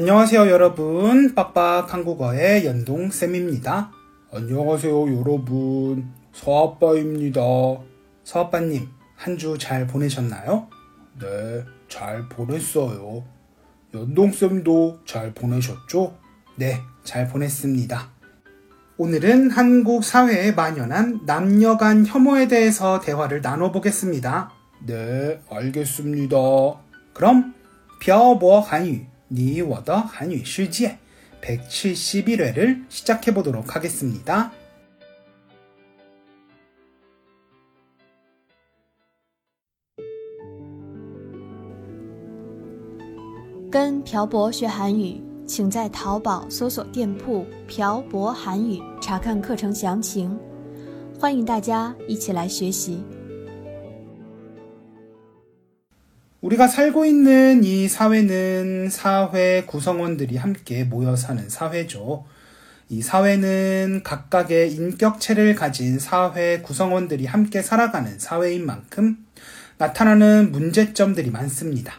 안녕하세요, 여러분. 빡빡 한국어의 연동쌤입니다. 안녕하세요, 여러분. 서아빠입니다. 서아빠님, 한 주 잘 보내셨나요? 네, 잘 보냈어요. 연동쌤도 잘 보내셨죠? 네, 잘 보냈습니다. 오늘은 한국 사회에 만연한 남녀 간 혐오에 대해서 대화를 나눠보겠습니다. 네, 알겠습니다. 그럼 漂泊 한유, 你我的 한유 世界 171회를 시작해 보도록 하겠습니다. 跟朴博学韩语，请在淘宝搜索店铺“朴博韩语”查看课程详情。欢迎大家一起来学习。 우리가 살고 있는 이 사회는 사회 구성원들이 함께 모여 사는 사회죠. 이 사회는 각각의 인격체를 가진 사회 구성원들이 함께 살아가는 사회인 만큼 나타나는 문제점들이 많습니다.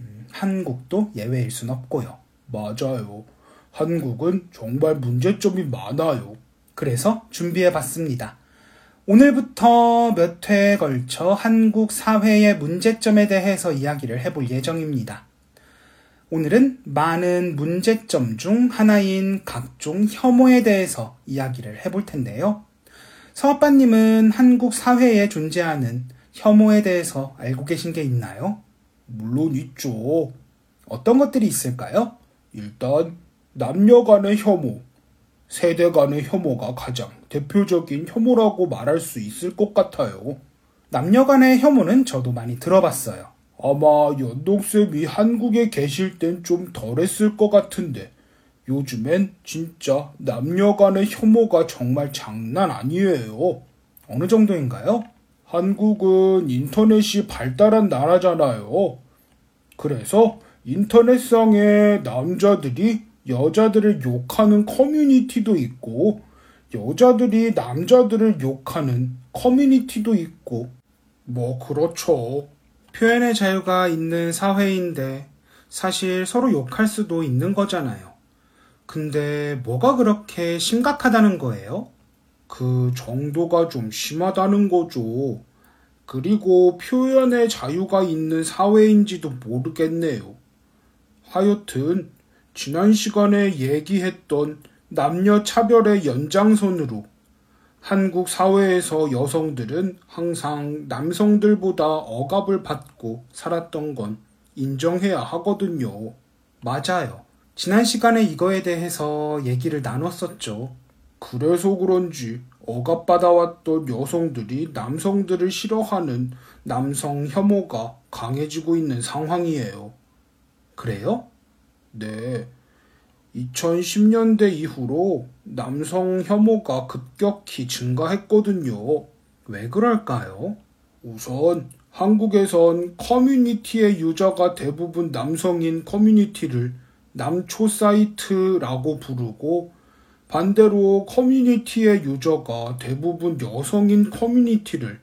음, 한국도 예외일 순 없고요. 맞아요. 한국은 정말 문제점이 많아요. 그래서 준비해 봤습니다. 오늘부터 몇 회에 걸쳐 한국 사회의 문제점에 대해서 이야기를 해볼 예정입니다. 오늘은 많은 문제점 중 하나인 각종 혐오에 대해서 이야기를 해볼 텐데요. 서아빠님은 한국 사회에 존재하는 혐오에 대해서 알고 계신 게 있나요? 물론 있죠. 어떤 것들이 있을까요? 일단, 남녀 간의 혐오, 세대 간의 혐오가 가장 대표적인 혐오라고 말할 수 있을 것 같아요. 남녀 간의 혐오는 저도 많이 들어봤어요. 아마 연동쌤이 한국에 계실 땐 좀 덜했을 것 같은데 요즘엔 진짜 남녀 간의 혐오가 정말 장난 아니에요. 어느 정도인가요? 한국은 인터넷이 발달한 나라잖아요. 그래서 인터넷상에 남자들이 여자들을 욕하는 커뮤니티도 있고, 여자들이 남자들을 욕하는 커뮤니티도 있고, 뭐, 그렇죠. 표현의 자유가 있는 사회인데, 사실 서로 욕할 수도 있는 거잖아요. 근데 뭐가 그렇게 심각하다는 거예요? 그 정도가 좀 심하다는 거죠. 그리고 표현의 자유가 있는 사회인지도 모르겠네요. 하여튼, 지난 시간에 얘기했던 남녀 차별의 연장선으로 한국 사회에서 여성들은 항상 남성들보다 억압을 받고 살았던 건 인정해야 하거든요. 맞아요. 지난 시간에 이거에 대해서 얘기를 나눴었죠. 그래서 그런지 억압받아왔던 여성들이 남성들을 싫어하는 남성 혐오가 강해지고 있는 상황이에요. 그래요? 네. 2010년대 이후로 남성 혐오가 급격히 증가했거든요. 왜 그럴까요? 우선 한국에선 커뮤니티의 유저가 대부분 남성인 커뮤니티를 남초 사이트라고 부르고 반대로 커뮤니티의 유저가 대부분 여성인 커뮤니티를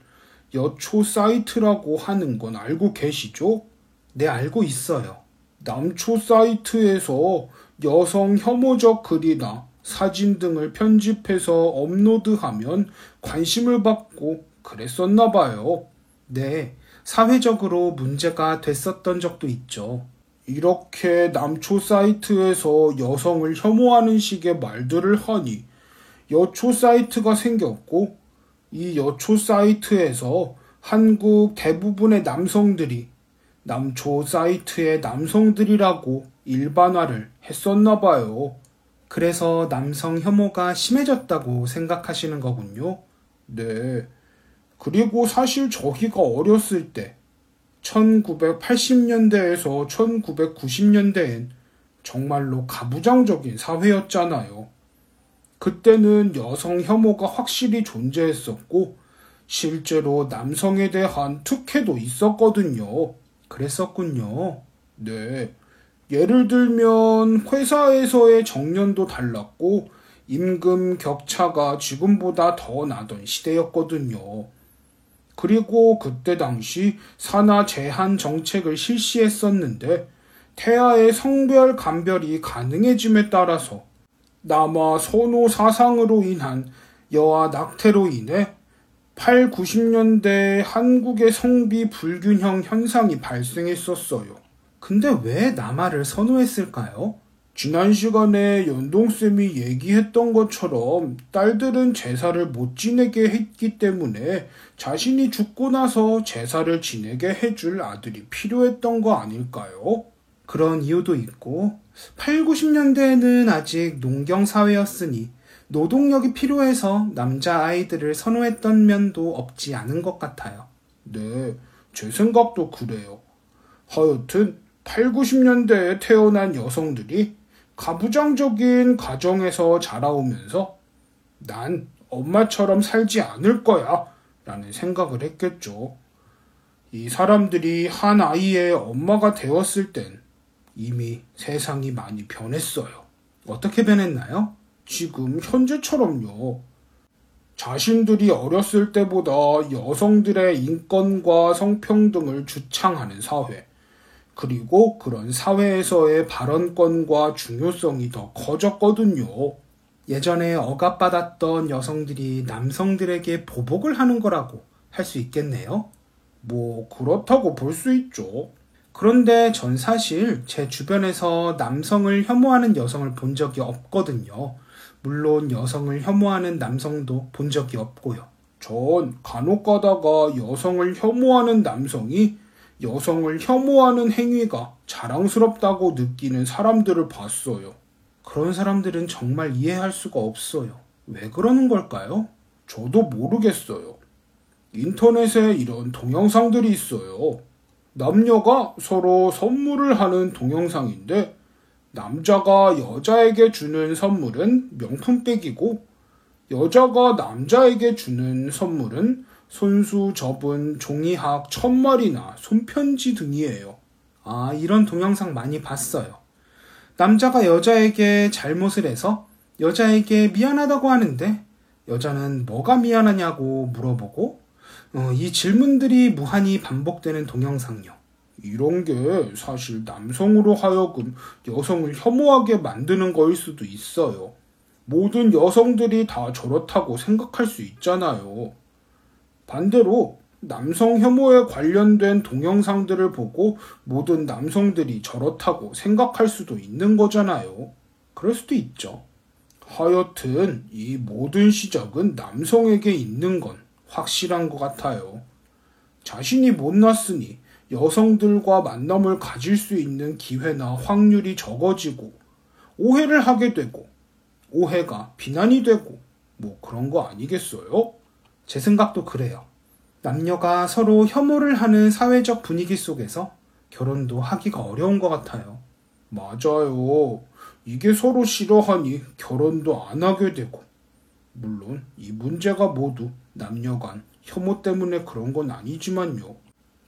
여초 사이트라고 하는 건 알고 계시죠? 네, 알고 있어요. 남초 사이트에서 여성 혐오적 글이나 사진 등을 편집해서 업로드하면 관심을 받고 그랬었나 봐요. 네, 사회적으로 문제가 됐었던 적도 있죠. 이렇게 남초 사이트에서 여성을 혐오하는 식의 말들을 하니 여초 사이트가 생겼고 이 여초 사이트에서 한국 대부분의 남성들이 남초 사이트의 남성들이라고 일반화를 했었나 봐요. 그래서 남성 혐오가 심해졌다고 생각하시는 거군요. 네. 그리고 사실 저희가 어렸을 때 1980년대에서 1990년대엔 정말로 가부장적인 사회였잖아요. 그때는 여성 혐오가 확실히 존재했었고 실제로 남성에 대한 특혜도 있었거든요. 그랬었군요. 네. 예를 들면 회사에서의 정년도 달랐고 임금 격차가 지금보다 더 나던 시대였거든요. 그리고 그때 당시 산하 제한 정책을 실시했었는데 태아의 성별 감별이 가능해짐에 따라서 남아 선호 사상으로 인한 여아 낙태로 인해 8, 90년대 한국의 성비 불균형 현상이 발생했었어요. 근데 왜 남아를 선호했을까요? 지난 시간에 연동쌤이 얘기했던 것처럼 딸들은 제사를 못 지내게 했기 때문에 자신이 죽고 나서 제사를 지내게 해줄 아들이 필요했던 거 아닐까요? 그런 이유도 있고 8, 90년대에는 아직 농경 사회였으니 노동력이 필요해서 남자 아이들을 선호했던 면도 없지 않은 것 같아요. 네, 제 생각도 그래요. 하여튼 8, 90년대에 태어난 여성들이 가부장적인 가정에서 자라오면서 난 엄마처럼 살지 않을 거야 라는 생각을 했겠죠. 이 사람들이 한 아이의 엄마가 되었을 땐 이미 세상이 많이 변했어요. 어떻게 변했나요? 지금 현재처럼요. 자신들이 어렸을 때보다 여성들의 인권과 성평등을 주창하는 사회, 그리고 그런 사회에서의 발언권과 중요성이 더 커졌거든요. 예전에 억압받았던 여성들이 남성들에게 보복을 하는 거라고 할 수 있겠네요. 뭐, 그렇다고 볼 수 있죠. 그런데 전 사실 제 주변에서 남성을 혐오하는 여성을 본 적이 없거든요. 물론 여성을 혐오하는 남성도 본 적이 없고요. 전 간혹 가다가 여성을 혐오하는 남성이 여성을 혐오하는 행위가 자랑스럽다고 느끼는 사람들을 봤어요. 그런 사람들은 정말 이해할 수가 없어요. 왜 그러는 걸까요? 저도 모르겠어요. 인터넷에 이런 동영상들이 있어요. 남녀가 서로 선물을 하는 동영상인데 남자가 여자에게 주는 선물은 명품백이고 여자가 남자에게 주는 선물은 손수 접은 종이학 천말이나 손편지 등이에요. 아, 이런 동영상 많이 봤어요. 남자가 여자에게 잘못을 해서 여자에게 미안하다고 하는데 여자는 뭐가 미안하냐고 물어보고 어, 이 질문들이 무한히 반복되는 동영상요. 이런 게 사실 남성으로 하여금 여성을 혐오하게 만드는 거일 수도 있어요. 모든 여성들이 다 저렇다고 생각할 수 있잖아요. 반대로 남성 혐오에 관련된 동영상들을 보고 모든 남성들이 저렇다고 생각할 수도 있는 거잖아요. 그럴 수도 있죠. 하여튼 이 모든 시작은 남성에게 있는 건 확실한 것 같아요. 자신이 못났으니 여성들과 만남을 가질 수 있는 기회나 확률이 적어지고 오해를 하게 되고 오해가 비난이 되고 뭐 그런 거 아니겠어요? 제 생각도 그래요. 남녀가 서로 혐오를 하는 사회적 분위기 속에서 결혼도 하기가 어려운 것 같아요. 맞아요. 이게 서로 싫어하니 결혼도 안 하게 되고. 물론 이 문제가 모두 남녀 간 혐오 때문에 그런 건 아니지만요.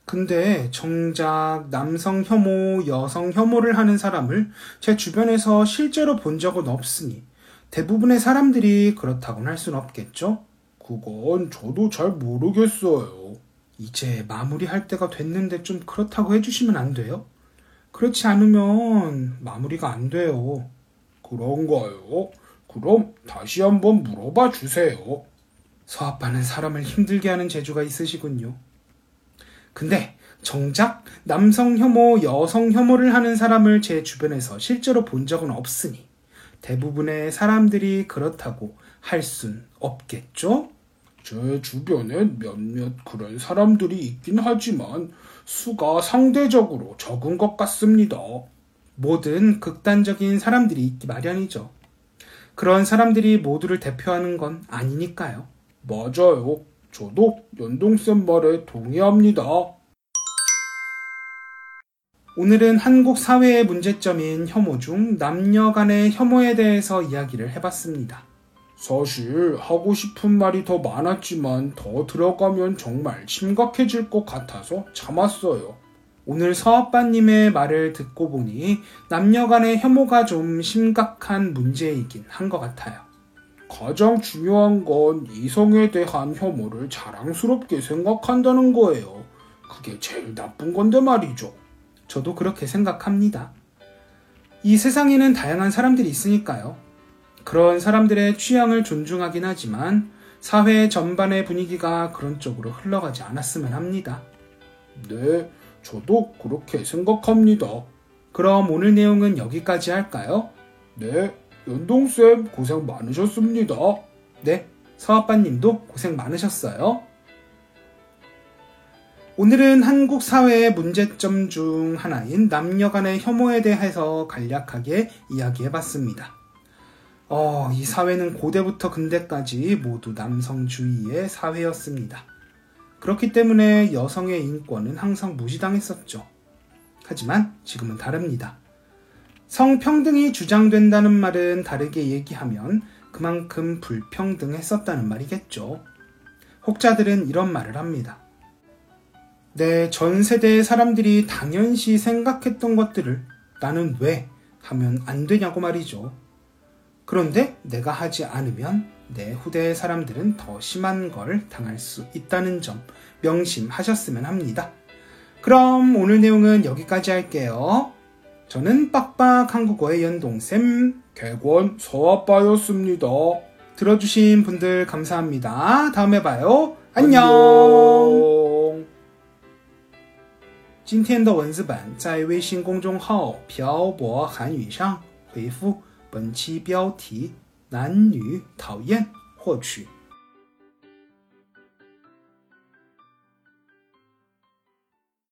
근데 정작 남성 혐오, 여성 혐오를 하는 사람을 제 주변에서 실제로 본 적은 없으니 대부분의 사람들이 그렇다고는 할 수는 없겠죠? 그건 저도 잘 모르겠어요. 이제 마무리할 때가 됐는데 좀 그렇다고 해주시면 안 돼요? 그렇지 않으면 마무리가 안 돼요. 그런가요? 그럼 다시 한번 물어봐 주세요. 서아빠는 사람을 힘들게 하는 재주가 있으시군요. 근데 정작 남성 혐오, 여성 혐오를 하는 사람을 제 주변에서 실제로 본 적은 없으니 대부분의 사람들이 그렇다고 할 순 없겠죠? 제 주변엔 몇몇 그런 사람들이 있긴 하지만 수가 상대적으로 적은 것 같습니다. 모든 극단적인 사람들이 있기 마련이죠. 그런 사람들이 모두를 대표하는 건 아니니까요. 맞아요. 저도 연동쌤 말에 동의합니다. 오늘은 한국 사회의 문제점인 혐오 중 남녀 간의 혐오에 대해서 이야기를 해봤습니다. 사실 하고 싶은 말이 더 많았지만 더 들어가면 정말 심각해질 것 같아서 참았어요. 오늘 서아빠님의 말을 듣고 보니 남녀 간의 혐오가 좀 심각한 문제이긴 한 것 같아요. 가장 중요한 건 이성에 대한 혐오를 자랑스럽게 생각한다는 거예요. 그게 제일 나쁜 건데 말이죠. 저도 그렇게 생각합니다. 이 세상에는 다양한 사람들이 있으니까요. 그런 사람들의 취향을 존중하긴 하지만 사회 전반의 분위기가 그런 쪽으로 흘러가지 않았으면 합니다. 네, 저도 그렇게 생각합니다. 그럼 오늘 내용은 여기까지 할까요? 네, 연동쌤 고생 많으셨습니다. 네, 서아빠님도 고생 많으셨어요. 오늘은 한국 사회의 문제점 중 하나인 남녀 간의 혐오에 대해서 간략하게 이야기해 봤습니다. 어, 이 사회는 고대부터 근대까지 모두 남성주의의 사회였습니다. 그렇기 때문에 여성의 인권은 항상 무시당했었죠. 하지만 지금은 다릅니다. 성평등이 주장된다는 말은 다르게 얘기하면 그만큼 불평등했었다는 말이겠죠. 혹자들은 이런 말을 합니다. 네, 전 세대의 사람들이 당연시 생각했던 것들을 나는 왜 하면 안 되냐고 말이죠. 그런데 내가 하지 않으면 내 후대의 사람들은 더 심한 걸 당할 수 있다는 점 명심하셨으면 합니다. 그럼 오늘 내용은 여기까지 할게요. 저는 빡빡 한국어의 연동쌤 개권 서아빠였습니다. 들어주신 분들 감사합니다. 다음에 봐요. 안녕. 안녕. 今天的文字版在微信公众号“漂泊韩语”上回复本期标题“男女讨厌”获取。